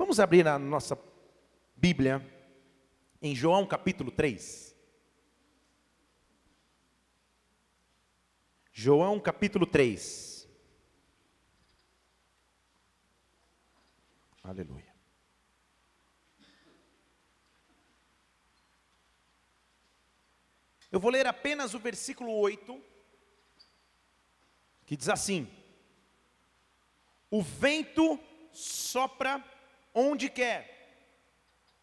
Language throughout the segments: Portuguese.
Vamos abrir a nossa Bíblia em João capítulo 3. João capítulo 3. Aleluia. Eu vou ler apenas o versículo 8, que diz assim: O vento sopra onde quer,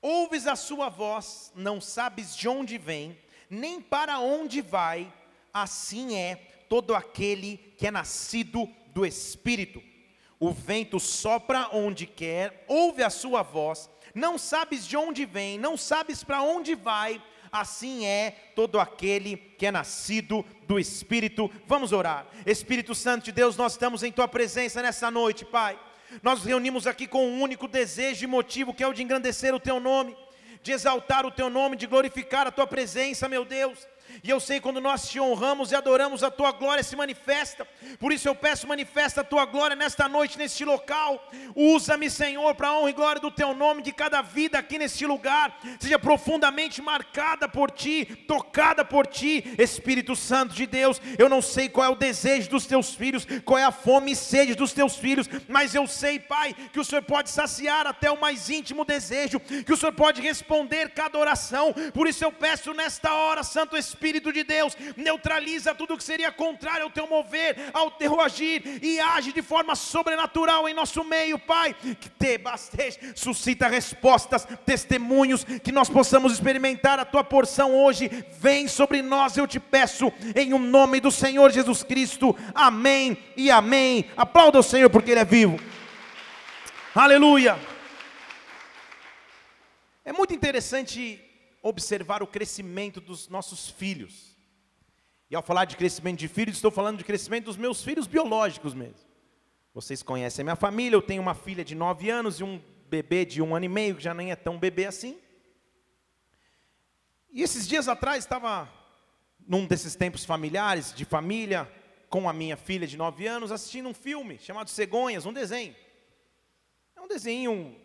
ouves a sua voz, não sabes de onde vem, nem para onde vai, assim é todo aquele que é nascido do Espírito. O vento sopra onde quer, ouve a sua voz, não sabes de onde vem, não sabes para onde vai, assim é todo aquele que é nascido do Espírito. Vamos orar. Espírito Santo de Deus, nós estamos em tua presença nessa noite, Pai. Nós reunimos aqui com um único desejo e motivo, que é o de engrandecer o teu nome, de exaltar o teu nome, de glorificar a tua presença, meu Deus. E eu sei quando nós te honramos e adoramos, a tua glória se manifesta. Por isso eu peço, manifesta a tua glória nesta noite, neste local. Usa-me, Senhor, para a honra e glória do teu nome, de cada vida aqui neste lugar seja profundamente marcada por ti, tocada por ti, Espírito Santo de Deus. Eu não sei qual é o desejo dos teus filhos, qual é a fome e sede dos teus filhos, mas eu sei, Pai, que o Senhor pode saciar até o mais íntimo desejo, que o Senhor pode responder cada oração. Por isso eu peço nesta hora, Santo Espírito Espírito de Deus neutraliza tudo que seria contrário ao teu mover, ao teu agir e age de forma sobrenatural em nosso meio, Pai. Que te basteje, suscita respostas, testemunhos, que nós possamos experimentar a tua porção hoje. Vem sobre nós, eu te peço, em o um nome do Senhor Jesus Cristo. Amém e amém. Aplauda o Senhor porque Ele é vivo. Aleluia. É muito interessante observar o crescimento dos nossos filhos. E ao falar de crescimento de filhos, estou falando de crescimento dos meus filhos biológicos mesmo. Vocês conhecem a minha família, eu tenho uma filha de 9 anos e um bebê de um ano e meio, que já nem é tão bebê assim. E esses dias atrás estava num desses tempos familiares, de família, com a minha filha de 9 anos, assistindo um filme chamado Cegonhas, um desenho. É um desenho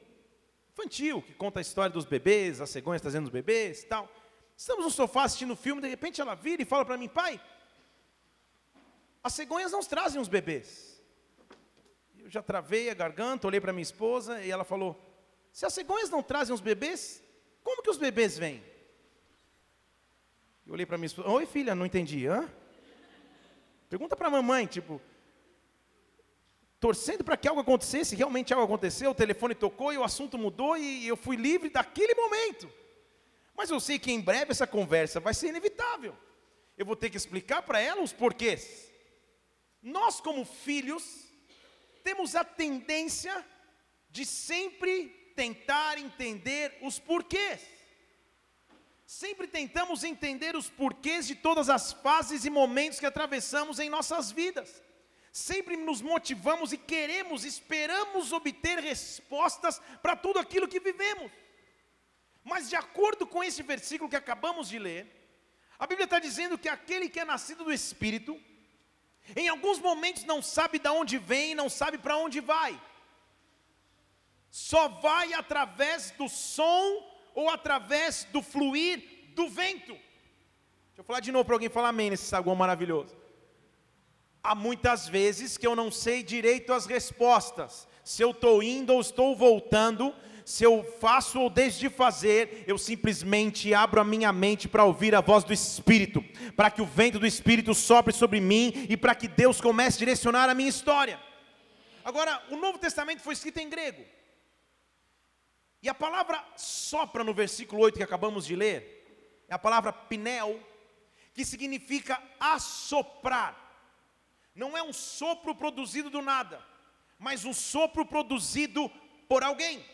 infantil, que conta a história dos bebês, as cegonhas trazendo os bebês e tal. Estamos no sofá assistindo o filme, de repente ela vira e fala para mim, pai, as cegonhas não trazem os bebês. Eu já travei a garganta, olhei para minha esposa e ela falou, se as cegonhas não trazem os bebês, como que os bebês vêm? Eu olhei para minha esposa, oi filha, não entendi, hã? Pergunta para a mamãe, tipo, torcendo para que algo acontecesse, realmente algo aconteceu, o telefone tocou e o assunto mudou e eu fui livre daquele momento. Mas eu sei que em breve essa conversa vai ser inevitável. Eu vou ter que explicar para ela os porquês. Nós, como filhos, temos a tendência de sempre tentar entender os porquês. Sempre tentamos entender os porquês de todas as fases e momentos que atravessamos em nossas vidas sempre nos motivamos e queremos, esperamos obter respostas para tudo aquilo que vivemos. Mas de acordo com esse versículo que acabamos de ler, a Bíblia está dizendo que aquele que é nascido do Espírito, em alguns momentos não sabe de onde vem, não sabe para onde vai. Só vai através do som ou através do fluir do vento. Deixa eu falar de novo para alguém falar amém nesse saguão maravilhoso. Há muitas vezes que eu não sei direito as respostas, se eu estou indo ou estou voltando, se eu faço ou deixo de fazer, eu simplesmente abro a minha mente para ouvir a voz do Espírito, para que o vento do Espírito sopre sobre mim e para que Deus comece a direcionar a minha história. Agora, o Novo Testamento foi escrito em grego, e a palavra sopra no versículo 8 que acabamos de ler, é a palavra pinel, que significa assoprar não é um sopro produzido do nada, mas um sopro produzido por alguém.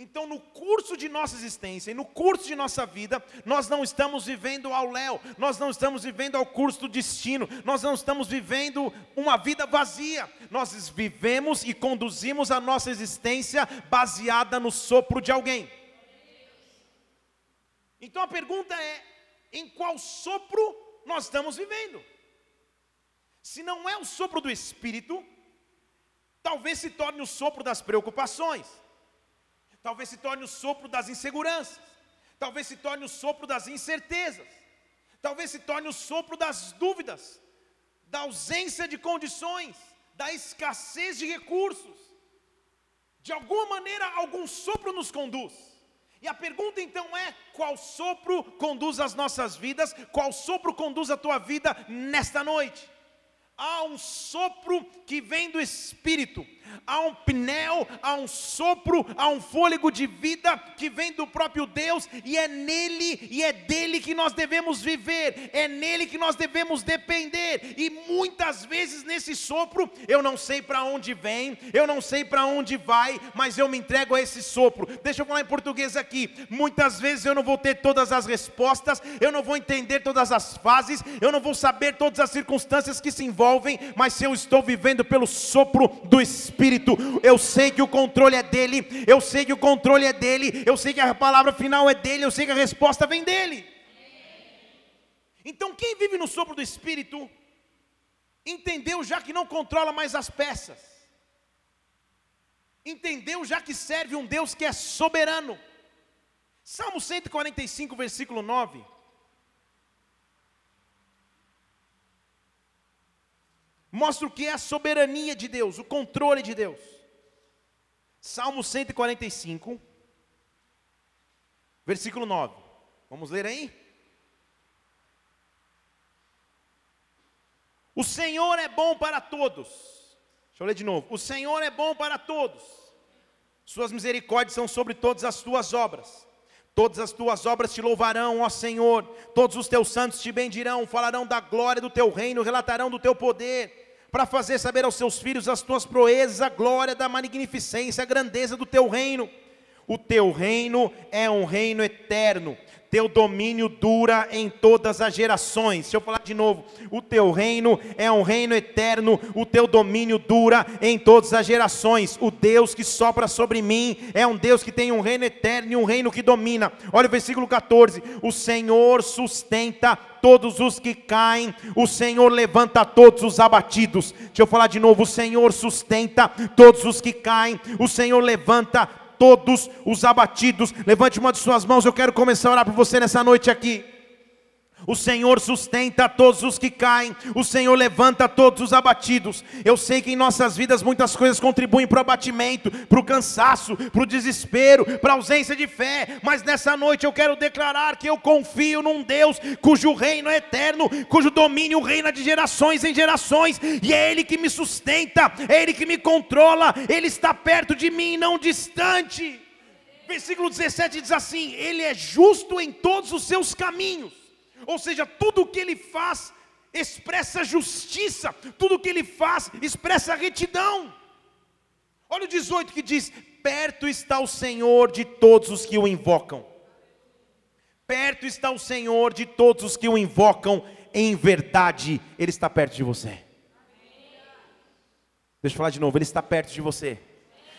Então, no curso de nossa existência e no curso de nossa vida, nós não estamos vivendo ao léu, nós não estamos vivendo ao curso do destino, nós não estamos vivendo uma vida vazia, nós vivemos e conduzimos a nossa existência baseada no sopro de alguém. Então a pergunta é: em qual sopro nós estamos vivendo? Se não é o sopro do Espírito, talvez se torne o sopro das preocupações, talvez se torne o sopro das inseguranças, talvez se torne o sopro das incertezas, talvez se torne o sopro das dúvidas, da ausência de condições, da escassez de recursos. De alguma maneira, algum sopro nos conduz. E a pergunta então é: qual sopro conduz as nossas vidas? Qual sopro conduz a tua vida nesta noite? Há um sopro que vem do Espírito, há um pneu, há um sopro, há um fôlego de vida que vem do próprio Deus, e é nele e é dele que nós devemos viver, é nele que nós devemos depender, e muitas vezes nesse sopro, eu não sei para onde vem, eu não sei para onde vai, mas eu me entrego a esse sopro. Deixa eu falar em português aqui. Muitas vezes eu não vou ter todas as respostas, eu não vou entender todas as fases, eu não vou saber todas as circunstâncias que se envolvem, mas se eu estou vivendo pelo sopro do Espírito, Espírito, eu sei que o controle é dele, eu sei que o controle é dele, eu sei que a palavra final é dele, eu sei que a resposta vem dele. Então, quem vive no sopro do Espírito, entendeu já que não controla mais as peças, entendeu já que serve um Deus que é soberano. Salmo 145, versículo 9. Mostra o que é a soberania de Deus, o controle de Deus. Salmo 145, versículo 9. Vamos ler aí? O Senhor é bom para todos. Deixa eu ler de novo. O Senhor é bom para todos. Suas misericórdias são sobre todas as tuas obras. Todas as tuas obras te louvarão, ó Senhor. Todos os teus santos te bendirão, falarão da glória do teu reino, relatarão do teu poder, para fazer saber aos seus filhos as tuas proezas, a glória da magnificência, a grandeza do teu reino. O teu reino é um reino eterno teu domínio dura em todas as gerações. Deixa eu falar de novo. O teu reino é um reino eterno, o teu domínio dura em todas as gerações. O Deus que sopra sobre mim é um Deus que tem um reino eterno e um reino que domina. Olha o versículo 14: O Senhor sustenta todos os que caem, o Senhor levanta todos os abatidos. Deixa eu falar de novo: o Senhor sustenta todos os que caem, o Senhor levanta todos os abatidos. Levante uma de suas mãos, eu quero começar a orar por você nessa noite aqui. O Senhor sustenta todos os que caem, o Senhor levanta todos os abatidos. Eu sei que em nossas vidas muitas coisas contribuem para o abatimento, para o cansaço, para o desespero, para a ausência de fé, mas nessa noite eu quero declarar que eu confio num Deus cujo reino é eterno, cujo domínio reina de gerações em gerações, e é Ele que me sustenta, é Ele que me controla, Ele está perto de mim, não distante. Versículo 17 diz assim: Ele é justo em todos os seus caminhos ou seja, tudo o que ele faz expressa justiça, tudo o que ele faz expressa retidão. Olha o 18 que diz: Perto está o Senhor de todos os que o invocam. Perto está o Senhor de todos os que o invocam em verdade, Ele está perto de você. Deixa eu falar de novo, Ele está perto de você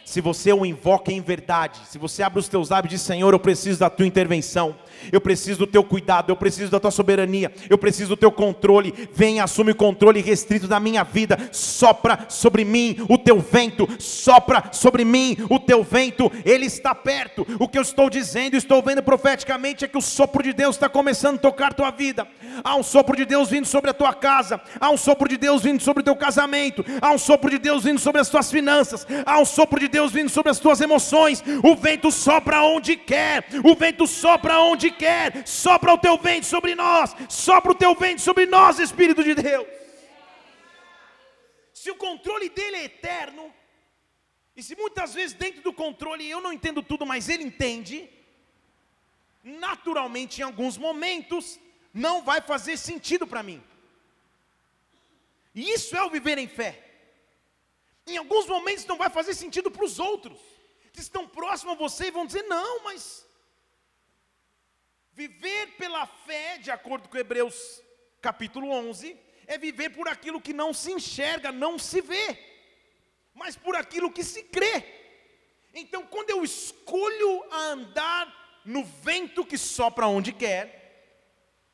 se você o invoca em verdade, se você abre os teus lábios e diz: Senhor, eu preciso da tua intervenção, eu preciso do teu cuidado, eu preciso da tua soberania, eu preciso do teu controle, vem, assume o controle restrito da minha vida, sopra sobre mim o teu vento, sopra sobre mim o teu vento, ele está perto. O que eu estou dizendo, estou vendo profeticamente, é que o sopro de Deus está começando a tocar tua vida. Há um sopro de Deus vindo sobre a tua casa, há um sopro de Deus vindo sobre o teu casamento, há um sopro de Deus vindo sobre as tuas finanças, há um sopro de Deus Deus vindo sobre as tuas emoções. O vento sopra onde quer, o vento sopra onde quer. Sopra o teu vento sobre nós, sopra o teu vento sobre nós, Espírito de Deus. Se o controle dele é eterno, e se muitas vezes dentro do controle eu não entendo tudo, mas ele entende, naturalmente em alguns momentos não vai fazer sentido para mim. E isso é o viver em fé em alguns momentos não vai fazer sentido para os outros, que estão próximos a você e vão dizer: não, mas. Viver pela fé, de acordo com Hebreus capítulo 11, é viver por aquilo que não se enxerga, não se vê, mas por aquilo que se crê. Então, quando eu escolho andar no vento que sopra onde quer,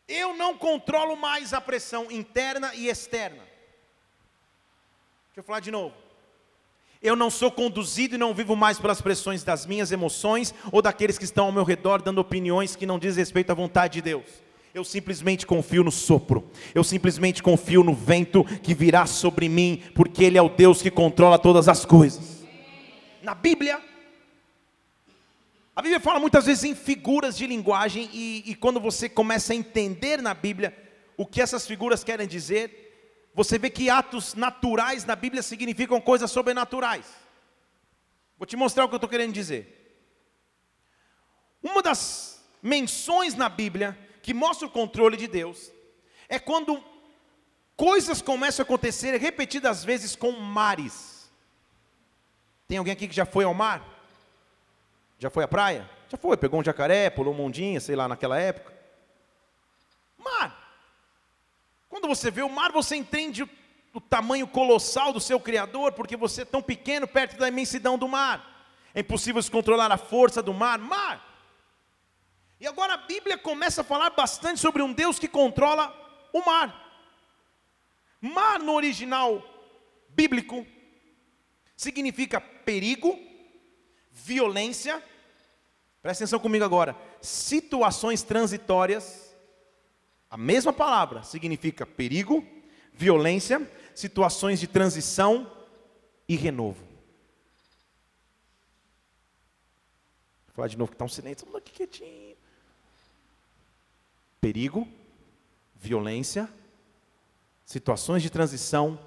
eu não controlo mais a pressão interna e externa. Deixa eu falar de novo Eu não sou conduzido e não vivo mais pelas pressões das minhas emoções ou daqueles que estão ao meu redor dando opiniões que não dizem respeito à vontade de Deus. Eu simplesmente confio no sopro, eu simplesmente confio no vento que virá sobre mim, porque Ele é o Deus que controla todas as coisas. Na Bíblia, a Bíblia fala muitas vezes em figuras de linguagem, e, e quando você começa a entender na Bíblia o que essas figuras querem dizer, você vê que atos naturais na Bíblia significam coisas sobrenaturais. Vou te mostrar o que eu estou querendo dizer. Uma das menções na Bíblia que mostra o controle de Deus é quando coisas começam a acontecer repetidas vezes com mares. Tem alguém aqui que já foi ao mar? Já foi à praia? Já foi, pegou um jacaré, pulou um mondinha, sei lá, naquela época. Mar. Quando você vê o mar, você entende o, tamanho colossal do seu Criador, porque você é tão pequeno perto da imensidão do mar. É impossível se controlar a força do mar. Mar. E agora a Bíblia começa a falar bastante sobre um Deus que controla o mar. Mar no original bíblico significa perigo, violência. Presta atenção comigo agora. Situações transitórias a mesma palavra significa perigo, violência, situações de transição e renovo. Vou falar de novo que está um silêncio, aqui quietinho. Perigo, violência, situações de transição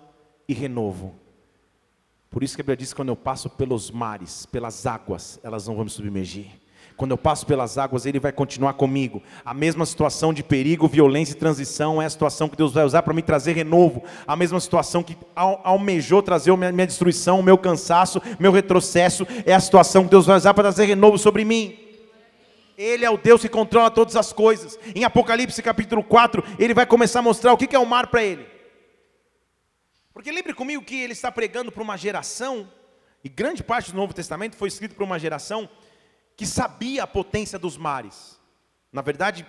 e renovo. Por isso que a Bíblia diz que quando eu passo pelos mares, pelas águas, elas não vão me submergir. Quando eu passo pelas águas, Ele vai continuar comigo. A mesma situação de perigo, violência e transição é a situação que Deus vai usar para me trazer renovo. A mesma situação que almejou trazer minha, destruição, meu cansaço, meu retrocesso, é a situação que Deus vai usar para trazer renovo sobre mim. Ele é o Deus que controla todas as coisas. Em Apocalipse capítulo 4, ele vai começar a mostrar o que é o mar para ele. Porque lembre comigo que ele está pregando para uma geração, e grande parte do Novo Testamento foi escrito para uma geração que sabia a potência dos mares. Na verdade,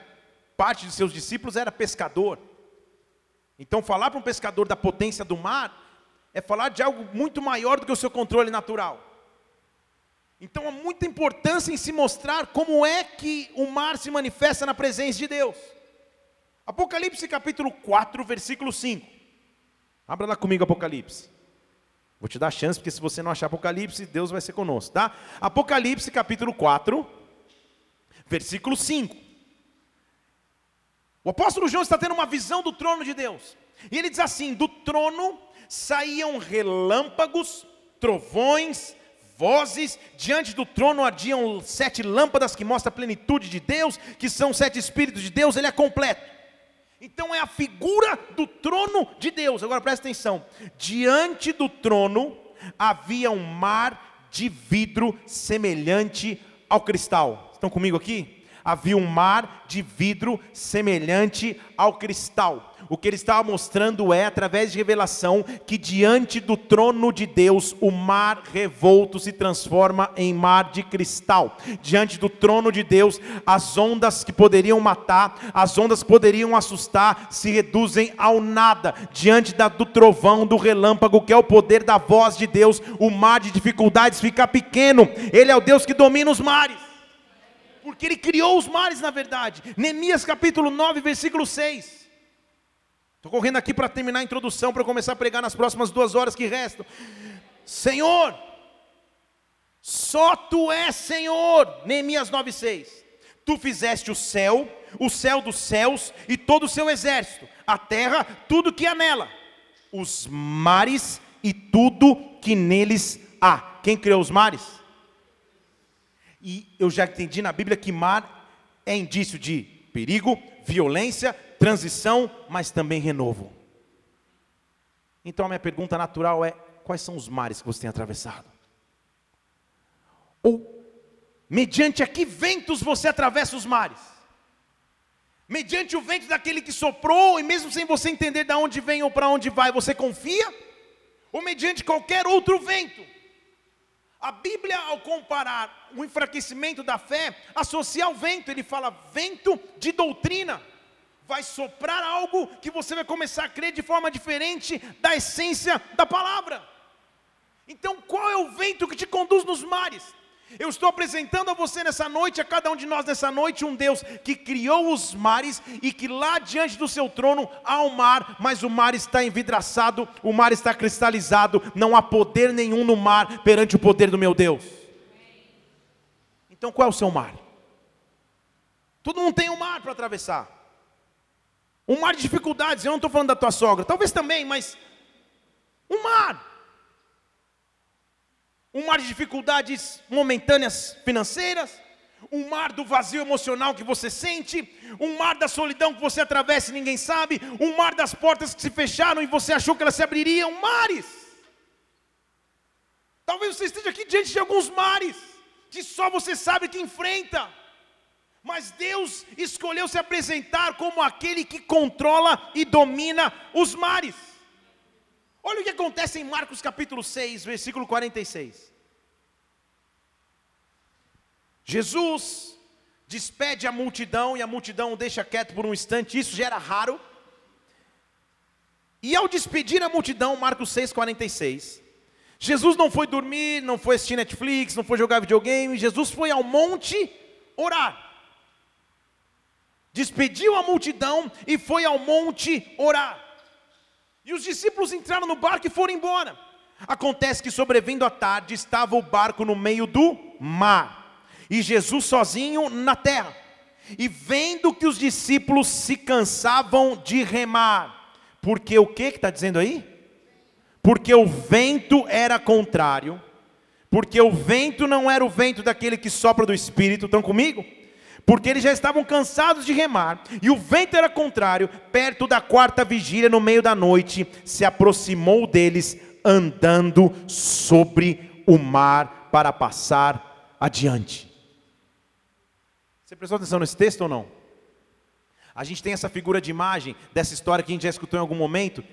parte de seus discípulos era pescador. Então, falar para um pescador da potência do mar é falar de algo muito maior do que o seu controle natural. Então, há muita importância em se mostrar como é que o mar se manifesta na presença de Deus. Apocalipse capítulo 4, versículo 5. Abra lá comigo Apocalipse. Vou te dar chance, porque se você não achar Apocalipse, Deus vai ser conosco, tá? Apocalipse capítulo 4, versículo 5. O apóstolo João está tendo uma visão do trono de Deus. E ele diz assim: do trono saíam relâmpagos, trovões, vozes, diante do trono ardiam sete lâmpadas que mostram a plenitude de Deus, que são sete espíritos de Deus, ele é completo. Então é a figura do trono de Deus. Agora presta atenção: diante do trono havia um mar de vidro semelhante ao cristal. Estão comigo aqui? Havia um mar de vidro semelhante ao cristal. O que ele estava mostrando é, através de revelação, que diante do trono de Deus, o mar revolto se transforma em mar de cristal. Diante do trono de Deus, as ondas que poderiam matar, as ondas que poderiam assustar, se reduzem ao nada. Diante da, do trovão, do relâmpago, que é o poder da voz de Deus, o mar de dificuldades fica pequeno. Ele é o Deus que domina os mares porque ele criou os mares na verdade. Neemias capítulo 9, versículo 6. Estou correndo aqui para terminar a introdução, para começar a pregar nas próximas duas horas que restam. Senhor, só Tu és Senhor, Neemias 9,6. Tu fizeste o céu, o céu dos céus e todo o seu exército, a terra, tudo que há nela, os mares e tudo que neles há. Quem criou os mares? E eu já entendi na Bíblia que mar é indício de perigo, violência, transição, mas também renovo. Então a minha pergunta natural é: quais são os mares que você tem atravessado? Ou, mediante a que ventos você atravessa os mares? Mediante o vento daquele que soprou, e mesmo sem você entender de onde vem ou para onde vai, você confia? Ou mediante qualquer outro vento? A Bíblia, ao comparar o enfraquecimento da fé, associa ao vento, ele fala vento de doutrina vai soprar algo que você vai começar a crer de forma diferente da essência da palavra. Então, qual é o vento que te conduz nos mares? Eu estou apresentando a você nessa noite, a cada um de nós nessa noite, um Deus que criou os mares e que lá diante do seu trono há um mar, mas o mar está envidraçado, o mar está cristalizado, não há poder nenhum no mar perante o poder do meu Deus. Então qual é o seu mar? Todo mundo tem um mar para atravessar. Um mar de dificuldades, eu não estou falando da tua sogra, talvez também, mas um mar um mar de dificuldades momentâneas financeiras, um mar do vazio emocional que você sente, um mar da solidão que você atravessa e ninguém sabe, um mar das portas que se fecharam e você achou que elas se abririam, mares. Talvez você esteja aqui diante de alguns mares que só você sabe que enfrenta. Mas Deus escolheu se apresentar como aquele que controla e domina os mares. Olha o que acontece em Marcos capítulo 6, versículo 46. Jesus despede a multidão e a multidão o deixa quieto por um instante, isso já era raro. E ao despedir a multidão, Marcos 6, 46, Jesus não foi dormir, não foi assistir Netflix, não foi jogar videogame, Jesus foi ao monte orar. Despediu a multidão e foi ao monte orar. E os discípulos entraram no barco e foram embora. Acontece que, sobrevindo à tarde, estava o barco no meio do mar, e Jesus sozinho na terra. E vendo que os discípulos se cansavam de remar, porque o que está dizendo aí? Porque o vento era contrário, porque o vento não era o vento daquele que sopra do Espírito, estão comigo? Porque eles já estavam cansados de remar, e o vento era contrário, perto da quarta vigília, no meio da noite, se aproximou deles, andando sobre o mar para passar adiante. Você prestou atenção nesse texto ou não? A gente tem essa figura de imagem dessa história que a gente já escutou em algum momento,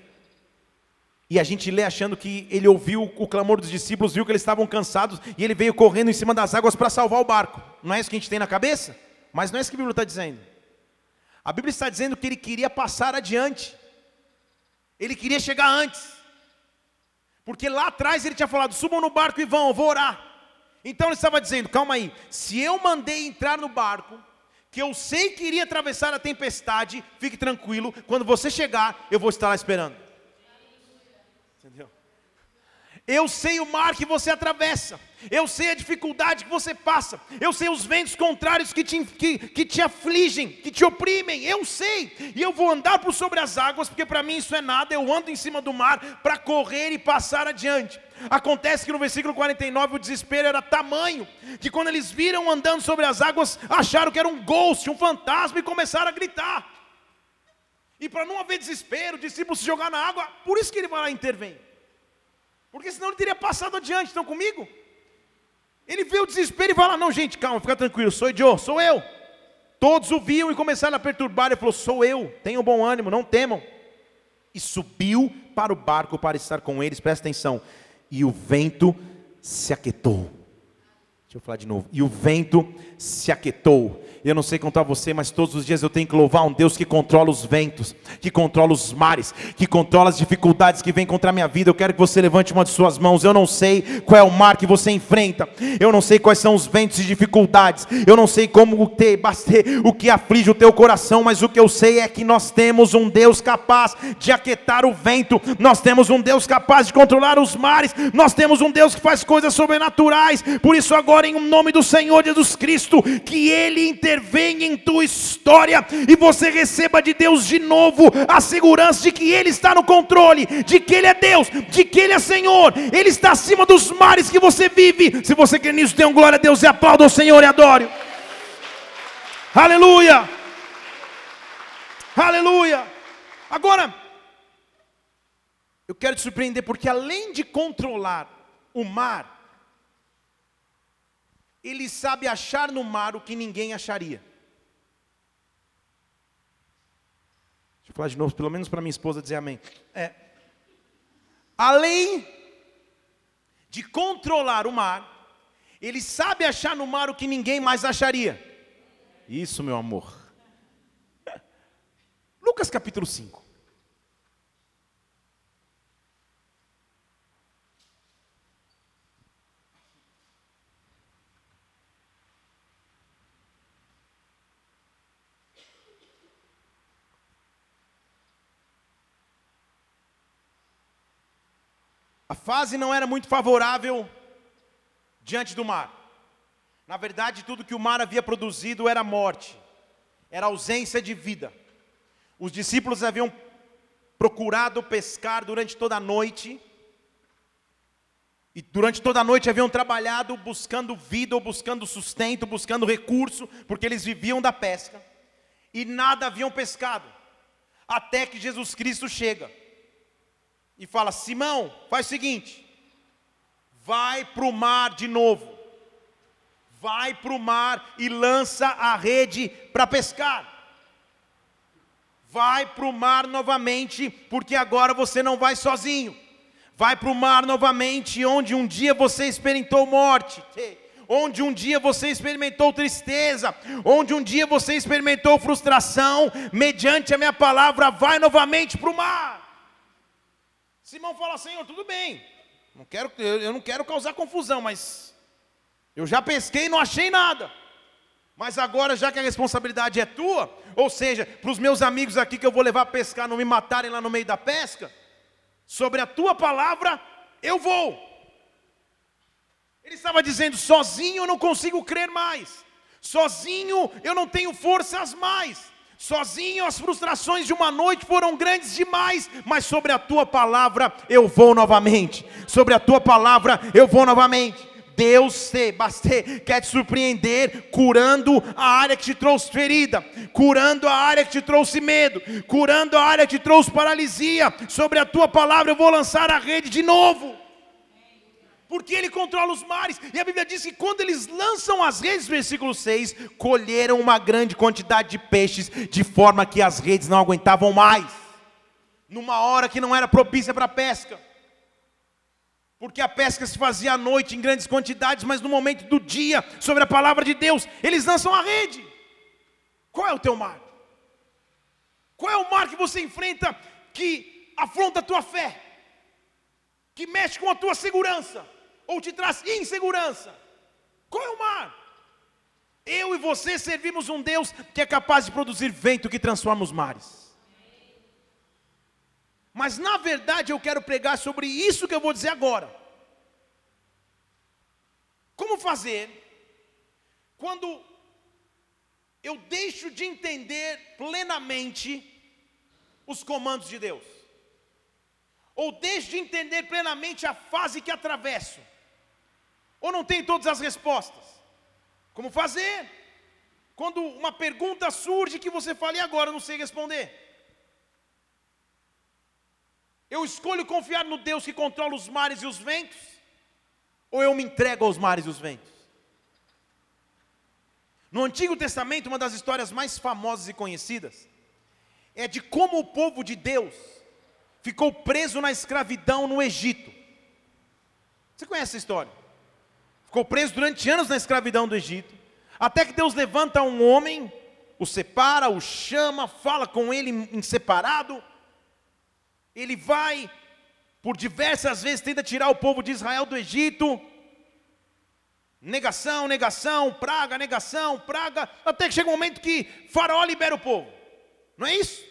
e a gente lê achando que ele ouviu o clamor dos discípulos, viu que eles estavam cansados, e ele veio correndo em cima das águas para salvar o barco. Não é isso que a gente tem na cabeça? Mas não é isso que a Bíblia está dizendo. A Bíblia está dizendo que ele queria passar adiante. Ele queria chegar antes. Porque lá atrás ele tinha falado: subam no barco e vão, eu vou orar. Então ele estava dizendo: calma aí, se eu mandei entrar no barco, que eu sei que iria atravessar a tempestade, fique tranquilo, quando você chegar, eu vou estar lá esperando. Entendeu? Eu sei o mar que você atravessa eu sei a dificuldade que você passa, eu sei os ventos contrários que te, que, que te afligem, que te oprimem, eu sei, e eu vou andar por sobre as águas, porque para mim isso é nada, eu ando em cima do mar para correr e passar adiante. Acontece que no versículo 49 o desespero era tamanho, que quando eles viram andando sobre as águas, acharam que era um ghost, um fantasma, e começaram a gritar. E para não haver desespero, o discípulo se jogar na água, por isso que ele vai lá e intervém. Porque senão ele teria passado adiante, estão comigo? Ele vê o desespero e fala: Não, gente, calma, fica tranquilo, sou eu, sou eu. Todos o viam e começaram a perturbar. Ele falou: Sou eu, tenham bom ânimo, não temam. E subiu para o barco para estar com eles, presta atenção. E o vento se aquietou. Deixa eu falar de novo. E o vento se aquietou eu não sei contar você, mas todos os dias eu tenho que louvar um Deus que controla os ventos, que controla os mares, que controla as dificuldades que vêm contra a minha vida. Eu quero que você levante uma de suas mãos. Eu não sei qual é o mar que você enfrenta. Eu não sei quais são os ventos e dificuldades. Eu não sei como ter, baster, o que aflige o teu coração, mas o que eu sei é que nós temos um Deus capaz de aquietar o vento. Nós temos um Deus capaz de controlar os mares. Nós temos um Deus que faz coisas sobrenaturais. Por isso agora em nome do Senhor Jesus Cristo, que ele intervenha em tua história e você receba de Deus de novo a segurança de que Ele está no controle, de que Ele é Deus, de que Ele é Senhor, Ele está acima dos mares que você vive. Se você quer nisso, dê um glória a Deus e aplauda o Senhor e adore. Aleluia! Aleluia! Agora, eu quero te surpreender, porque além de controlar o mar, ele sabe achar no mar o que ninguém acharia. Deixa eu falar de novo, pelo menos para minha esposa dizer amém. É, além de controlar o mar, ele sabe achar no mar o que ninguém mais acharia. Isso, meu amor. Lucas capítulo 5. Fase não era muito favorável diante do mar. Na verdade, tudo que o mar havia produzido era morte, era ausência de vida. Os discípulos haviam procurado pescar durante toda a noite, e durante toda a noite haviam trabalhado buscando vida, ou buscando sustento, buscando recurso, porque eles viviam da pesca, e nada haviam pescado, até que Jesus Cristo chega e fala: Simão, faz o seguinte, vai para o mar de novo, vai para o mar e lança a rede para pescar. Vai para o mar novamente, porque agora você não vai sozinho. Vai para o mar novamente, onde um dia você experimentou morte, onde um dia você experimentou tristeza, onde um dia você experimentou frustração, mediante a minha palavra, vai novamente para o mar. Simão fala: Senhor, tudo bem, não quero, eu não quero causar confusão, mas eu já pesquei e não achei nada. Mas agora, já que a responsabilidade é tua, ou seja, para os meus amigos aqui que eu vou levar a pescar, não me matarem lá no meio da pesca, sobre a tua palavra eu vou. Ele estava dizendo: sozinho eu não consigo crer mais, sozinho eu não tenho forças mais, sozinho as frustrações de uma noite foram grandes demais, mas sobre a tua palavra eu vou novamente, sobre a tua palavra eu vou novamente. Deus te, baste, quer te surpreender curando a área que te trouxe ferida, curando a área que te trouxe medo, curando a área que te trouxe paralisia. Sobre a tua palavra eu vou lançar a rede de novo. Porque ele controla os mares, e a Bíblia diz que quando eles lançam as redes, versículo 6, colheram uma grande quantidade de peixes, de forma que as redes não aguentavam mais, numa hora que não era propícia para a pesca. Porque a pesca se fazia à noite em grandes quantidades, mas no momento do dia, sobre a palavra de Deus, eles lançam a rede. Qual é o teu mar? Qual é o mar que você enfrenta que afronta a tua fé? Que mexe com a tua segurança? Ou te traz insegurança? Qual é o mar? Eu e você servimos um Deus que é capaz de produzir vento que transforma os mares. Mas na verdade eu quero pregar sobre isso que eu vou dizer agora. Como fazer quando eu deixo de entender plenamente os comandos de Deus? Ou deixo de entender plenamente a fase que atravesso? Ou não tenho todas as respostas? Como fazer? Quando uma pergunta surge que você fala, e agora eu não sei responder? Eu escolho confiar no Deus que controla os mares e os ventos? Ou eu me entrego aos mares e os ventos? No Antigo Testamento, uma das histórias mais famosas e conhecidas é de como o povo de Deus ficou preso na escravidão no Egito. Você conhece essa história? Ficou preso durante anos na escravidão do Egito, até que Deus levanta um homem, o separa, o chama, fala com ele em separado ele vai, por diversas vezes, tenta tirar o povo de Israel do Egito. Negação, negação, praga, negação, praga, até que chega um momento que Faraó libera o povo. Não é isso?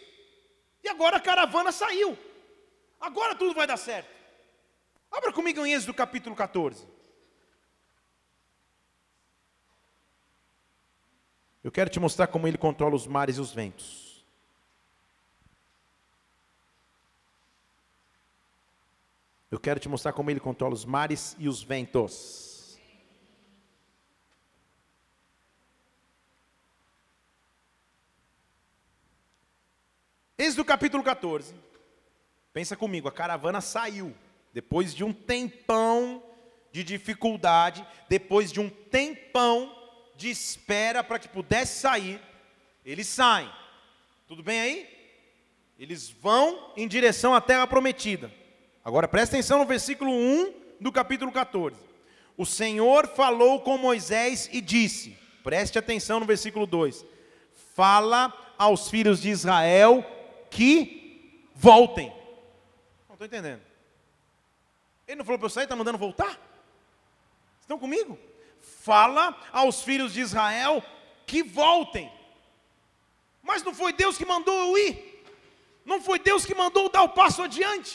E agora a caravana saiu. Agora tudo vai dar certo. Abra comigo em Êxodo capítulo 14. Eu quero te mostrar como ele controla os mares e os ventos. Eu quero te mostrar como ele controla os mares e os ventos. Êxodo capítulo 14. Pensa comigo, a caravana saiu depois de um tempão de dificuldade, depois de um tempão de espera para que pudesse sair, eles saem. Tudo bem aí? Eles vão em direção à terra prometida. Agora presta atenção no versículo 1 do capítulo 14. O Senhor falou com Moisés e disse: preste atenção no versículo 2: Fala aos filhos de Israel que voltem. Não estou entendendo. Ele não falou para eu sair, está mandando voltar? Estão comigo? Fala aos filhos de Israel que voltem. Mas não foi Deus que mandou eu ir. Não foi Deus que mandou dar o passo adiante.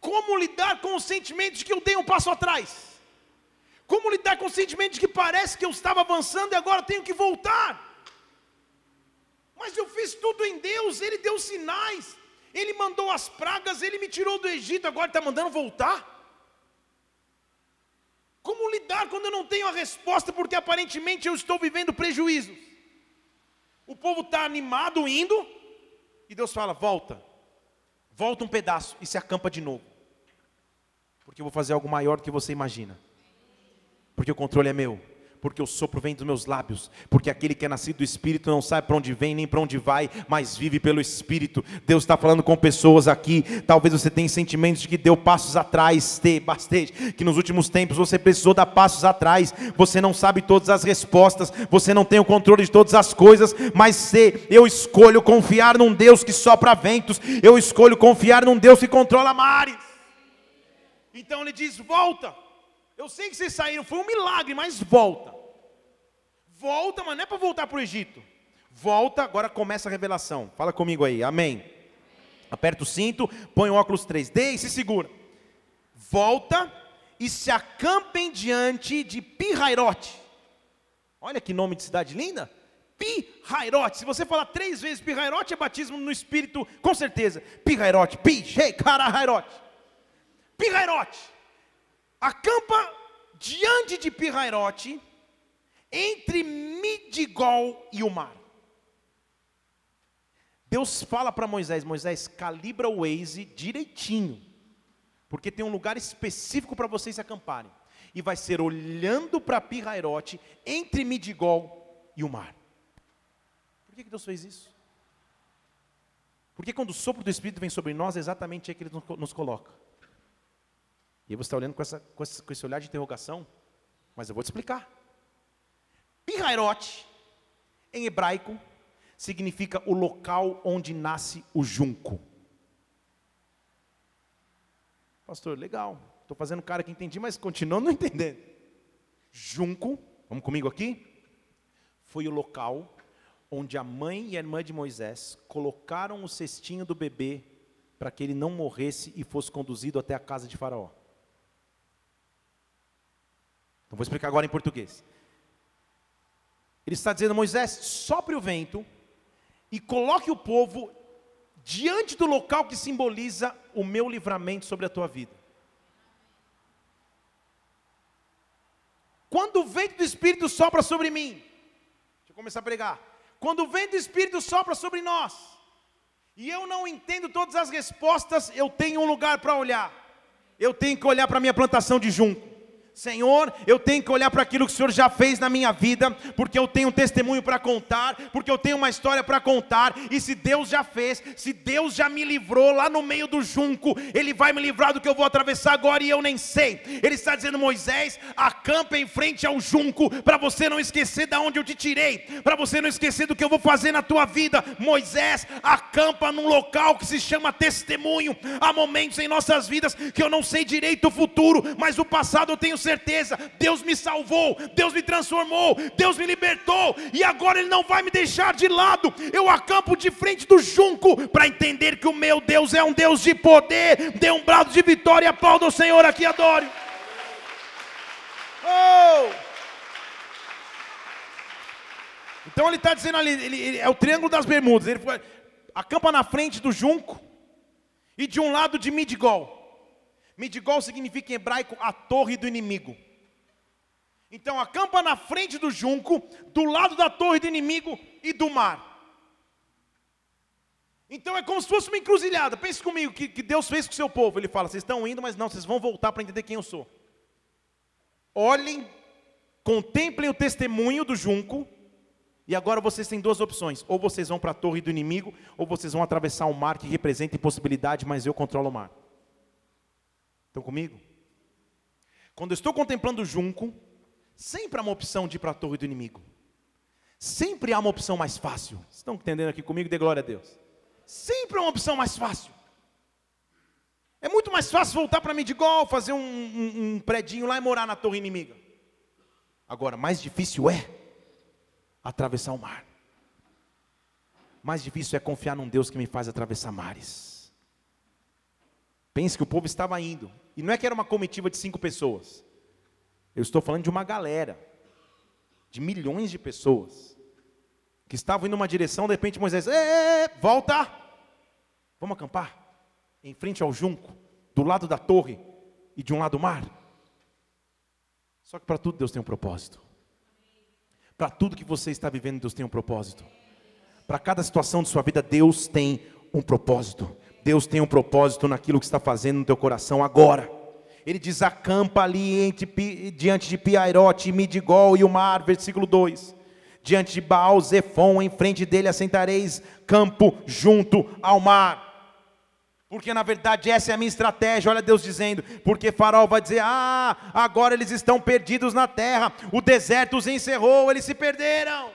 Como lidar com o sentimento de que eu dei um passo atrás? Como lidar com o sentimento de que parece que eu estava avançando e agora tenho que voltar? Mas eu fiz tudo em Deus, Ele deu sinais, Ele mandou as pragas, Ele me tirou do Egito, agora está mandando voltar? Como lidar quando eu não tenho a resposta, porque aparentemente eu estou vivendo prejuízos? O povo está animado indo, e Deus fala: volta, volta um pedaço e se acampa de novo, porque eu vou fazer algo maior do que você imagina, porque o controle é meu porque o sopro vem dos meus lábios, porque aquele que é nascido do Espírito não sabe para onde vem nem para onde vai, mas vive pelo Espírito. Deus está falando com pessoas aqui. Talvez você tenha sentimentos de que deu passos atrás, bastante, que nos últimos tempos você precisou dar passos atrás. Você não sabe todas as respostas, você não tem o controle de todas as coisas, mas se eu escolho confiar num Deus que sopra ventos, eu escolho confiar num Deus que controla mares. Então ele diz: volta. Eu sei que vocês saíram, foi um milagre, mas volta. Volta, mas não é para voltar para o Egito. Volta, agora começa a revelação. Fala comigo aí, amém. Aperta o cinto, põe o óculos 3D e se segura. Volta e se acampem diante de Pirairote. Olha que nome de cidade linda. Pirairote. Se você falar três vezes Pirairote, é batismo no Espírito, com certeza. Pirairote, Pi, Shei, Carairote. Acampa diante de Pirairote, entre Midigol e o mar. Deus fala para Moisés: Moisés, calibra o Waze direitinho, porque tem um lugar específico para vocês acamparem. E vai ser olhando para Pirairote, entre Midigol e o mar. Por que Deus fez isso? Porque quando o sopro do Espírito vem sobre nós, é exatamente aí que Ele nos coloca. E você está olhando com, essa, com, esse, com esse olhar de interrogação, mas eu vou te explicar. Pirairote, em hebraico, significa o local onde nasce o junco. Pastor, legal. Estou fazendo cara que entendi, mas continuando não entendendo. Junco, vamos comigo aqui? Foi o local onde a mãe e a irmã de Moisés colocaram o cestinho do bebê para que ele não morresse e fosse conduzido até a casa de Faraó. Então vou explicar agora em português. Ele está dizendo: Moisés, sopre o vento e coloque o povo diante do local que simboliza o meu livramento sobre a tua vida. Quando o vento do Espírito sopra sobre mim, deixa eu começar a pregar. Quando o vento do Espírito sopra sobre nós, e eu não entendo todas as respostas, eu tenho um lugar para olhar. Eu tenho que olhar para a minha plantação de junco. Senhor, eu tenho que olhar para aquilo que o Senhor já fez na minha vida, porque eu tenho um testemunho para contar, porque eu tenho uma história para contar, e se Deus já fez, se Deus já me livrou lá no meio do junco, Ele vai me livrar do que eu vou atravessar agora e eu nem sei. Ele está dizendo, Moisés, acampa em frente ao junco, para você não esquecer de onde eu te tirei, para você não esquecer do que eu vou fazer na tua vida. Moisés, acampa num local que se chama testemunho. Há momentos em nossas vidas que eu não sei direito o futuro, mas o passado eu tenho certeza: Deus me salvou, Deus me transformou, Deus me libertou, e agora Ele não vai me deixar de lado. Eu acampo de frente do junco para entender que o meu Deus é um Deus de poder. Dê um brado de vitória, aplauda o Senhor aqui, adore. Oh! Então ele está dizendo ali, ele, ele, é o triângulo das bermudas. Ele acampa na frente do junco e de um lado de Midigol. Midigol significa em hebraico a torre do inimigo. Então acampa na frente do junco, do lado da torre do inimigo e do mar. Então é como se fosse uma encruzilhada. Pense comigo que, que Deus fez com o seu povo. Ele fala: vocês estão indo, mas não, vocês vão voltar para entender quem eu sou. Olhem, contemplem o testemunho do junco. E agora vocês têm duas opções: ou vocês vão para a torre do inimigo, ou vocês vão atravessar o mar que representa impossibilidade, mas eu controlo o mar. Estão comigo? Quando eu estou contemplando o junco, sempre há uma opção de ir para a torre do inimigo. Sempre há uma opção mais fácil. Estão entendendo aqui comigo? Dê glória a Deus. Sempre há uma opção mais fácil. É muito mais fácil voltar para Midigol, fazer um, um, um predinho lá e morar na torre inimiga. Agora, mais difícil é atravessar o mar. Mais difícil é confiar num Deus que me faz atravessar mares. Pense que o povo estava indo. E não é que era uma comitiva de cinco pessoas. Eu estou falando de uma galera, de milhões de pessoas, que estavam indo numa direção, de repente Moisés, Ê, volta! Vamos acampar, em frente ao junco, do lado da torre e de um lado do mar. Só que para tudo Deus tem um propósito. Para tudo que você está vivendo, Deus tem um propósito. Para cada situação de sua vida, Deus tem um propósito. Deus tem um propósito naquilo que está fazendo no teu coração agora. Ele diz: acampa ali entre, diante de Piairote, Midigol e o mar, versículo 2. Diante de Baal Zefon, em frente dele assentareis campo junto ao mar. Porque na verdade essa é a minha estratégia, olha Deus dizendo, porque Faraó vai dizer: Ah, agora eles estão perdidos na terra, o deserto os encerrou, eles se perderam.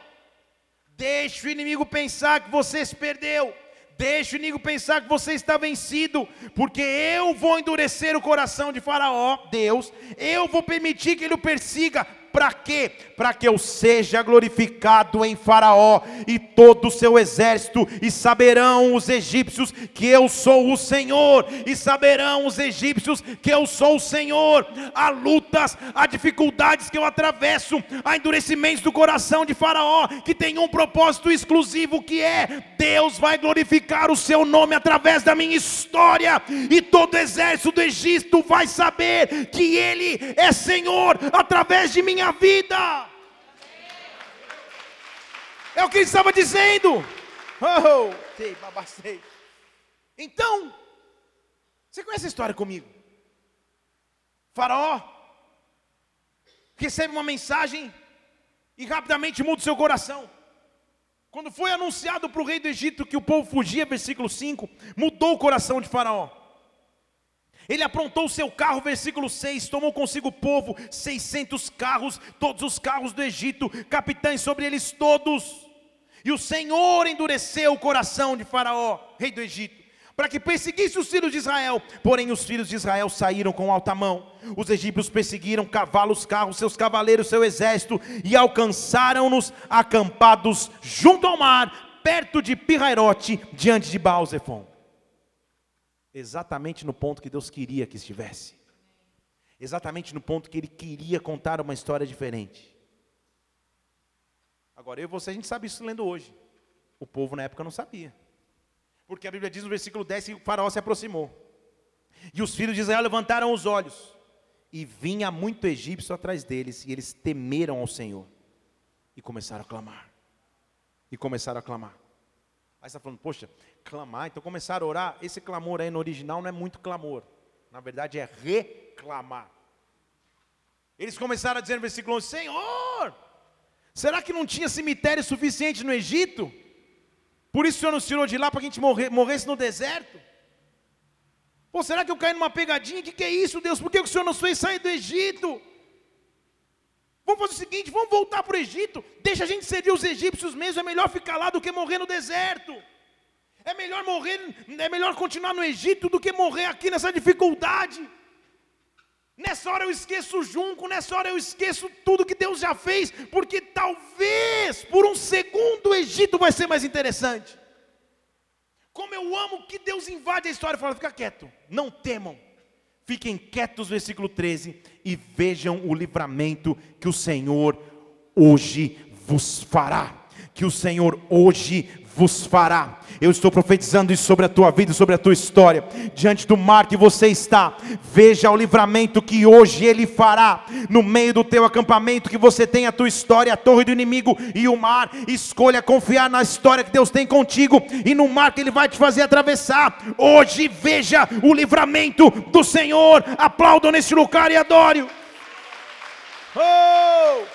Deixe o inimigo pensar que você se perdeu. Deixe o inimigo pensar que você está vencido, porque eu vou endurecer o coração de Faraó, Deus, eu vou permitir que ele o persiga, para quê? Para que eu seja glorificado em Faraó e todo o seu exército, e saberão os egípcios que eu sou o Senhor, e saberão os egípcios que eu sou o Senhor. Há lutas, há dificuldades que eu atravesso, há endurecimentos do coração de Faraó, que tem um propósito exclusivo que é: Deus vai glorificar o seu nome através da minha história, e todo o exército do Egito vai saber que Ele é Senhor através de minha minha vida. É o que ele estava dizendo. Oh, então, você conhece a história comigo? Faraó recebe uma mensagem e rapidamente muda o seu coração. Quando foi anunciado para o rei do Egito que o povo fugia, versículo 5, mudou o coração de Faraó. Ele aprontou o seu carro, versículo 6, tomou consigo o povo, 600 carros, todos os carros do Egito, capitães sobre eles todos. E o Senhor endureceu o coração de Faraó, rei do Egito, para que perseguisse os filhos de Israel. Porém, os filhos de Israel saíram com alta mão. Os egípcios perseguiram cavalos, carros, seus cavaleiros, seu exército, e alcançaram-nos acampados junto ao mar, perto de Pirairote, diante de baal exatamente no ponto que Deus queria que estivesse, exatamente no ponto que Ele queria contar uma história diferente. Agora, eu e você, a gente sabe isso lendo hoje. O povo na época não sabia. Porque a Bíblia diz no versículo 10 que o faraó se aproximou. E os filhos de Israel levantaram os olhos. E vinha muito egípcio atrás deles. E eles temeram ao Senhor. E começaram a clamar. E começaram a clamar. Aí você está falando, poxa, clamar, então começaram a orar. Esse clamor aí no original não é muito clamor. Na verdade é reclamar. Eles começaram a dizer no versículo 11: Senhor, será que não tinha cemitério suficiente no Egito? Por isso o Senhor nos tirou de lá para que a gente morre, morresse no deserto? Pô, será que eu caí numa pegadinha? O que, que é isso, Deus? Por que o Senhor nos fez sair do Egito? Vamos fazer o seguinte: vamos voltar para o Egito. Deixa a gente servir os egípcios mesmo. É melhor ficar lá do que morrer no deserto. É melhor morrer, é melhor continuar no Egito do que morrer aqui nessa dificuldade. Nessa hora eu esqueço o junco, nessa hora eu esqueço tudo que Deus já fez, porque talvez por um segundo o Egito vai ser mais interessante. Como eu amo que Deus invade a história e fala: fica quieto, não temam, fiquem quietos, versículo 13, e vejam o livramento que o Senhor hoje vos fará. Que o Senhor hoje vos fará. Eu estou profetizando isso sobre a tua vida, sobre a tua história. Diante do mar que você está, veja o livramento que hoje Ele fará. No meio do teu acampamento, que você tem a tua história, a torre do inimigo e o mar. Escolha confiar na história que Deus tem contigo e no mar que Ele vai te fazer atravessar. Hoje veja o livramento do Senhor. Aplaudam nesse lugar e adore. Oh!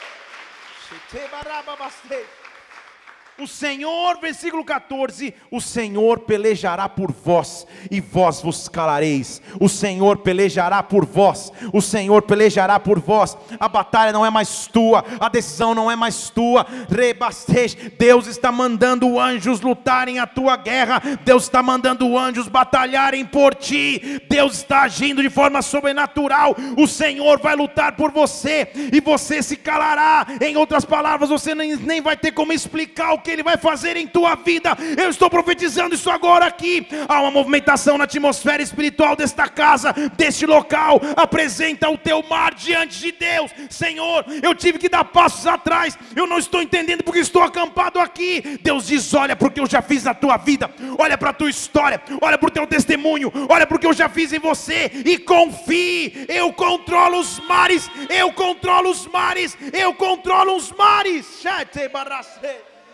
O Senhor, versículo 14: O Senhor pelejará por vós, e vós vos calareis. O Senhor pelejará por vós, o Senhor pelejará por vós. A batalha não é mais tua, a decisão não é mais tua. Rebastej, Deus está mandando anjos lutarem a tua guerra, Deus está mandando anjos batalharem por ti. Deus está agindo de forma sobrenatural. O Senhor vai lutar por você, e você se calará. Em outras palavras, você nem, nem vai ter como explicar o que Ele vai fazer em tua vida. Eu estou profetizando isso agora aqui. Há uma movimentação na atmosfera espiritual desta casa, deste local. Apresenta o teu mar diante de Deus, Senhor. Eu tive que dar passos atrás. Eu não estou entendendo porque estou acampado aqui. Deus diz: olha porque eu já fiz na tua vida, olha para a tua história, olha para o teu testemunho, olha porque eu já fiz em você e confie. Eu controlo os mares, eu controlo os mares, eu controlo os mares.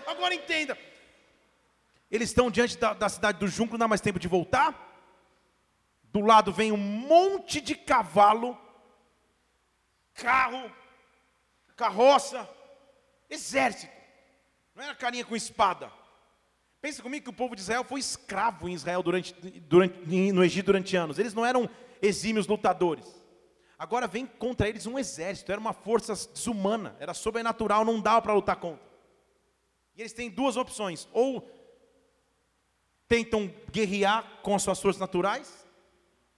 Agora entenda. Eles estão diante da, da cidade do Junco, não dá mais tempo de voltar. Do lado vem um monte de cavalo, carro, carroça, exército. Não era carinha com espada. Pensa comigo que o povo de Israel foi escravo em Israel durante, durante, no Egito durante anos. Eles não eram exímios lutadores. Agora vem contra eles um exército, era uma força desumana, era sobrenatural, não dava para lutar contra. Eles têm duas opções: ou tentam guerrear com as suas forças naturais,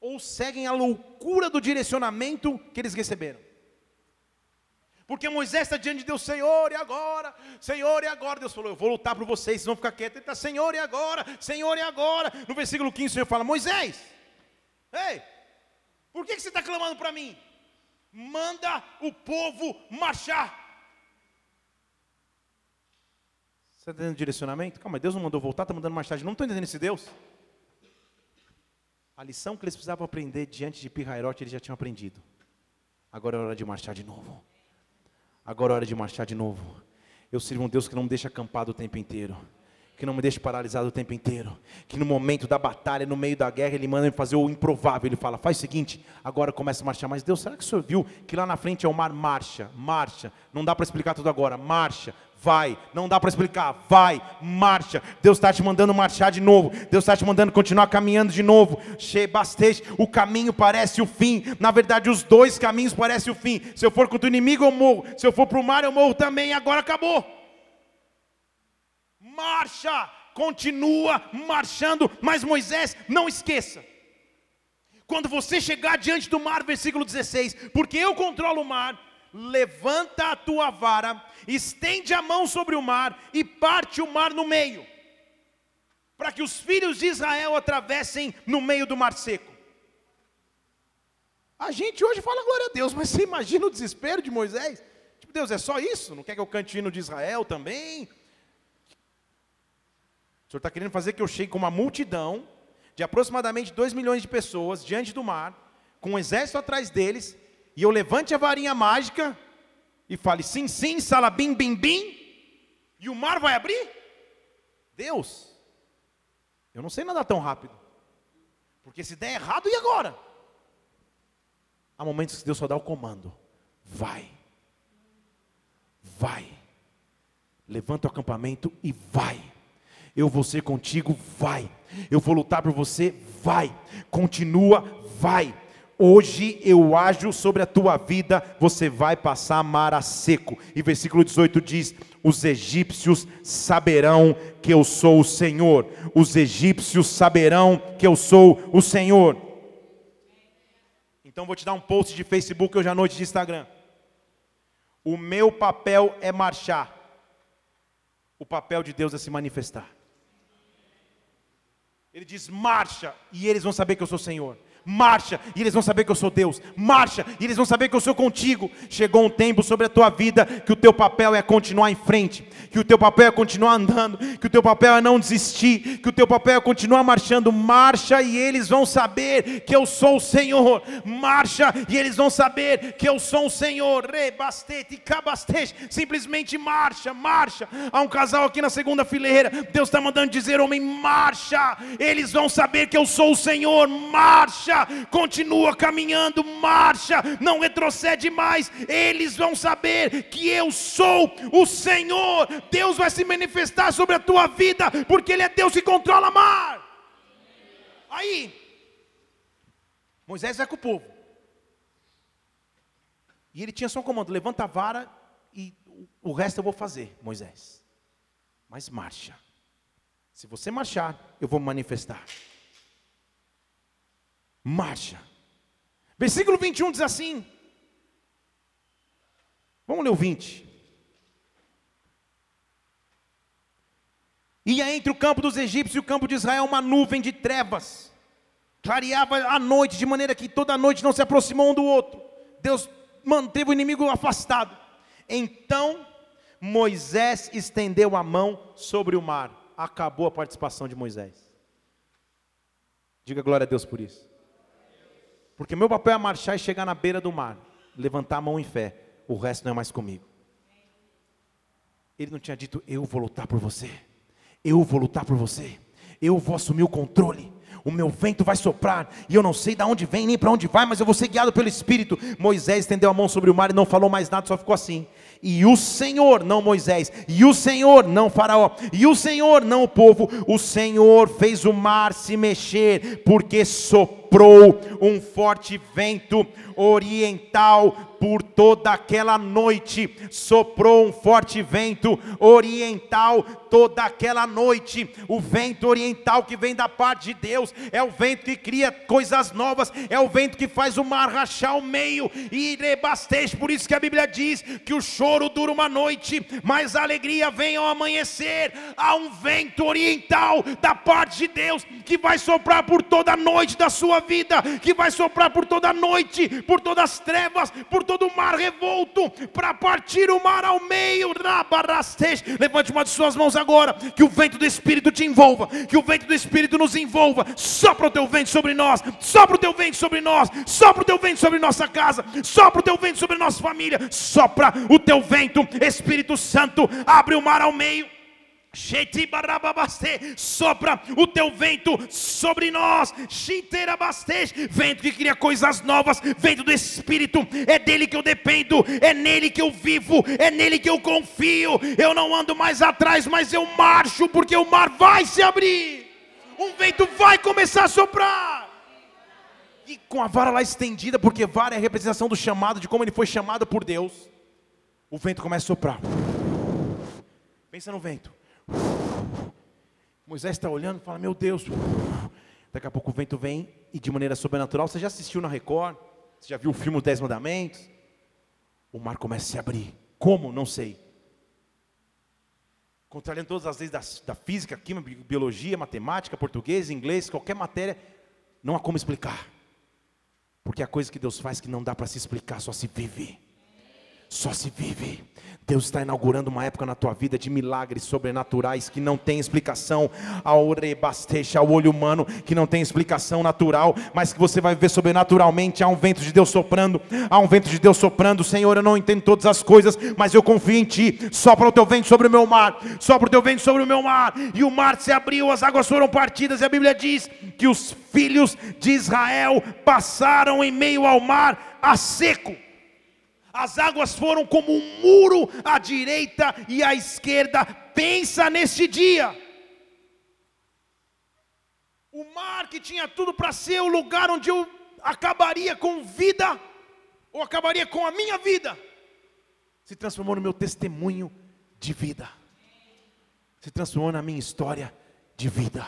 ou seguem a loucura do direcionamento que eles receberam. Porque Moisés está diante de Deus, Senhor, e agora? Senhor, e agora? Deus falou, eu vou lutar por vocês, vocês vão ficar quietos. Ele está, Senhor, e agora? Senhor, e agora? No versículo 15, o Senhor fala, Moisés, ei, por que, que você está clamando para mim? Manda o povo marchar. Você está dando direcionamento? Calma, Deus não mandou voltar, está mandando marchar de Não estou entendendo esse Deus. A lição que eles precisavam aprender diante de Pirrairote, eles já tinham aprendido. Agora é hora de marchar de novo. Agora é hora de marchar de novo. Eu sirvo um Deus que não me deixa acampado o tempo inteiro. Que não me deixa paralisado o tempo inteiro. Que no momento da batalha, no meio da guerra, Ele manda me fazer o improvável. Ele fala: faz o seguinte, agora começa a marchar. Mas Deus, será que o senhor viu que lá na frente é o mar? Marcha, marcha. Não dá para explicar tudo agora. Marcha, vai. Não dá para explicar, vai, marcha. Deus está te mandando marchar de novo. Deus está te mandando continuar caminhando de novo. Bastante. O caminho parece o fim. Na verdade, os dois caminhos parecem o fim. Se eu for contra o inimigo, eu morro. Se eu for para o mar, eu morro também. Agora acabou. Marcha, continua marchando. Mas Moisés, não esqueça. Quando você chegar diante do mar, versículo 16: Porque eu controlo o mar levanta a tua vara, estende a mão sobre o mar e parte o mar no meio, para que os filhos de Israel atravessem no meio do mar seco. A gente hoje fala glória a Deus, mas você imagina o desespero de Moisés? Tipo, Deus, é só isso? Não quer que eu cante hino de Israel também? O Senhor está querendo fazer que eu chegue com uma multidão de aproximadamente 2 milhões de pessoas diante do mar, com um exército atrás deles, e eu levante a varinha mágica e fale sim, sim, salabim, bim, bim, e o mar vai abrir? Deus, eu não sei nadar tão rápido, porque se der errado, e agora? Há momentos que Deus só dá o comando: vai, vai, levanta o acampamento e vai. Eu vou ser contigo, vai. Eu vou lutar por você, vai. Continua, vai. Hoje eu ajo sobre a tua vida, você vai passar mar a seco. E versículo 18 diz: Os egípcios saberão que eu sou o Senhor. Os egípcios saberão que eu sou o Senhor. Então vou te dar um post de Facebook hoje à noite de Instagram. O meu papel é marchar. O papel de Deus é se manifestar. Ele diz: marcha, e eles vão saber que eu sou Senhor marcha, e eles vão saber que eu sou Deus, marcha, e eles vão saber que eu sou contigo. Chegou um tempo sobre a tua vida que o teu papel é continuar em frente, que o teu papel é continuar andando, que o teu papel é não desistir, que o teu papel é continuar marchando. Marcha, e eles vão saber que eu sou o Senhor, marcha, e eles vão saber que eu sou o Senhor. Rebastete, cabastete, simplesmente marcha, marcha. Há um casal aqui na segunda fileira, Deus está mandando dizer: homem, marcha, eles vão saber que eu sou o Senhor, marcha marcha, continua caminhando, marcha, não retrocede mais. Eles vão saber que eu sou o Senhor. Deus vai se manifestar sobre a tua vida, porque Ele é Deus que controla o mar. Aí, Moisés vai com o povo. E ele tinha só um comando: levanta a vara e o resto eu vou fazer, Moisés. Mas marcha. Se você marchar, eu vou manifestar marcha. Versículo 21 diz assim. Vamos ler o 20. Ia entre o campo dos egípcios e o campo de Israel uma nuvem de trevas. Clareava a noite, de maneira que toda noite não se aproximou um do outro. Deus manteve o inimigo afastado. Então Moisés estendeu a mão sobre o mar. Acabou a participação de Moisés. Diga glória a Deus por isso. Porque meu papel é marchar e chegar na beira do mar, levantar a mão em fé. O resto não é mais comigo. Ele não tinha dito, eu vou lutar por você. Eu vou lutar por você. Eu vou assumir o controle. O meu vento vai soprar e eu não sei de onde vem nem para onde vai, mas eu vou ser guiado pelo Espírito. Moisés estendeu a mão sobre o mar e não falou mais nada, só ficou assim. E o Senhor, não Moisés, e o Senhor, não Faraó, e o Senhor, não o povo, o Senhor fez o mar se mexer, porque soprou um forte vento oriental por toda aquela noite. Soprou um forte vento oriental toda aquela noite. O vento oriental que vem da parte de Deus é o vento que cria coisas novas, é o vento que faz o mar rachar o meio e rebastece. Por isso que a Bíblia diz que o choro dura uma noite, mas a alegria vem ao amanhecer. Há um vento oriental da parte de Deus que vai soprar por toda a noite da sua vida, que vai soprar por toda a noite, por todas as trevas, por todo o mar revolto, para partir o mar ao meio. Levante uma de suas mãos agora, que o vento do Espírito te envolva, que o vento do Espírito nos envolva. Sopra o teu vento sobre nós, sopra o teu vento sobre nós, sopra o teu vento sobre nossa casa, sopra o teu vento sobre nossa família, sopra o teu vento, Espírito Santo, abre o mar ao meio. Sopra o teu vento sobre nós, vento que cria coisas novas, vento do Espírito, é dele que eu dependo, é nele que eu vivo, é nele que eu confio. Eu não ando mais atrás, mas eu marcho, porque o mar vai se abrir, um vento vai começar a soprar. E com a vara lá estendida, porque vara é a representação do chamado, de como ele foi chamado por Deus, o vento começa a soprar. Pensa no vento Moisés está olhando e fala: Meu Deus. Daqui a pouco o vento vem e de maneira sobrenatural. Você já assistiu na Record? Você já viu o filme Os Dez Mandamentos? O mar começa a se abrir. Como? Não sei. Contrariando todas as leis da, da física, química, biologia, matemática, português, inglês, qualquer matéria, não há como explicar. Porque há coisa que Deus faz que não dá para se explicar, só se vive. Só se vive. Deus está inaugurando uma época na tua vida de milagres sobrenaturais que não tem explicação ao rebasteja, ao olho humano, que não tem explicação natural, mas que você vai ver sobrenaturalmente. Há um vento de Deus soprando, há um vento de Deus soprando. Senhor, eu não entendo todas as coisas, mas eu confio em Ti. Sopra o teu vento sobre o meu mar, sopra o teu vento sobre o meu mar. E o mar se abriu, as águas foram partidas, e a Bíblia diz que os filhos de Israel passaram em meio ao mar a seco. As águas foram como um muro à direita e à esquerda. Pensa neste dia. O mar que tinha tudo para ser o lugar onde eu acabaria com vida, ou acabaria com a minha vida, se transformou no meu testemunho de vida, se transformou na minha história de vida.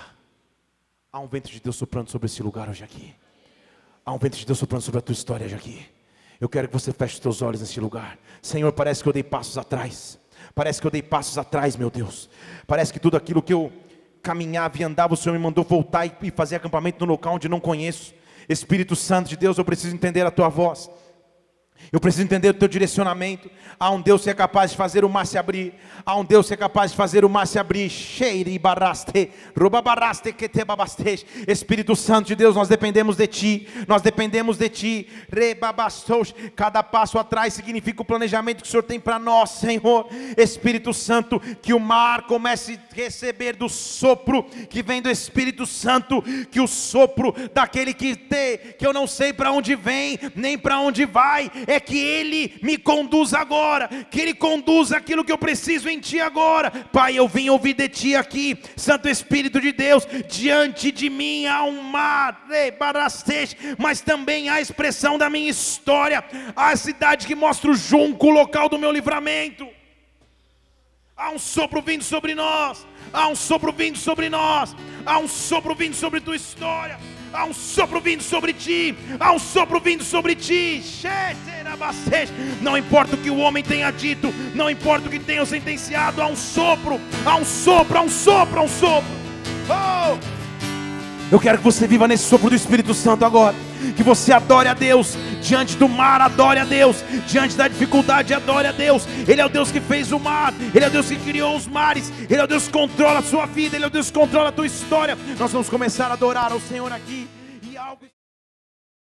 Há um vento de Deus soprando sobre esse lugar hoje aqui. Há um vento de Deus soprando sobre a tua história hoje aqui. Eu quero que você feche os teus olhos nesse lugar. Senhor, parece que eu dei passos atrás. Parece que eu dei passos atrás, meu Deus. Parece que tudo aquilo que eu caminhava e andava, o Senhor me mandou voltar e fazer acampamento no local onde não conheço. Espírito Santo de Deus, eu preciso entender a tua voz. Eu preciso entender o teu direcionamento. Há um Deus que é capaz de fazer o mar se abrir. Há um Deus que é capaz de fazer o mar se abrir. Cheire baraste, baraste que te babaste. Espírito Santo de Deus, nós dependemos de ti. Nós dependemos de ti. Rebabastos. Cada passo atrás significa o planejamento que o Senhor tem para nós, Senhor. Espírito Santo, que o mar comece a receber do sopro que vem do Espírito Santo, que o sopro daquele que te, que eu não sei para onde vem, nem para onde vai é que Ele me conduz agora, que Ele conduz aquilo que eu preciso em Ti agora. Pai, eu vim ouvir de Ti aqui, Santo Espírito de Deus, diante de mim há um mar, mas também há a expressão da minha história, a cidade que mostra o junco, o local do meu livramento. Há um sopro vindo sobre nós, há um sopro vindo sobre nós, há um sopro vindo sobre tua história. Há um sopro vindo sobre ti. Há um sopro vindo sobre ti. Não importa o que o homem tenha dito, não importa o que tenham sentenciado, há um sopro, há um sopro, há um sopro, há um sopro. Oh! Eu quero que você viva nesse sopro do Espírito Santo agora. Que você adore a Deus diante do mar, adore a Deus diante da dificuldade, adore a Deus. Ele é o Deus que fez o mar, Ele é o Deus que criou os mares, Ele é o Deus que controla a sua vida, Ele é o Deus que controla a tua história. Nós vamos começar a adorar ao Senhor aqui e algo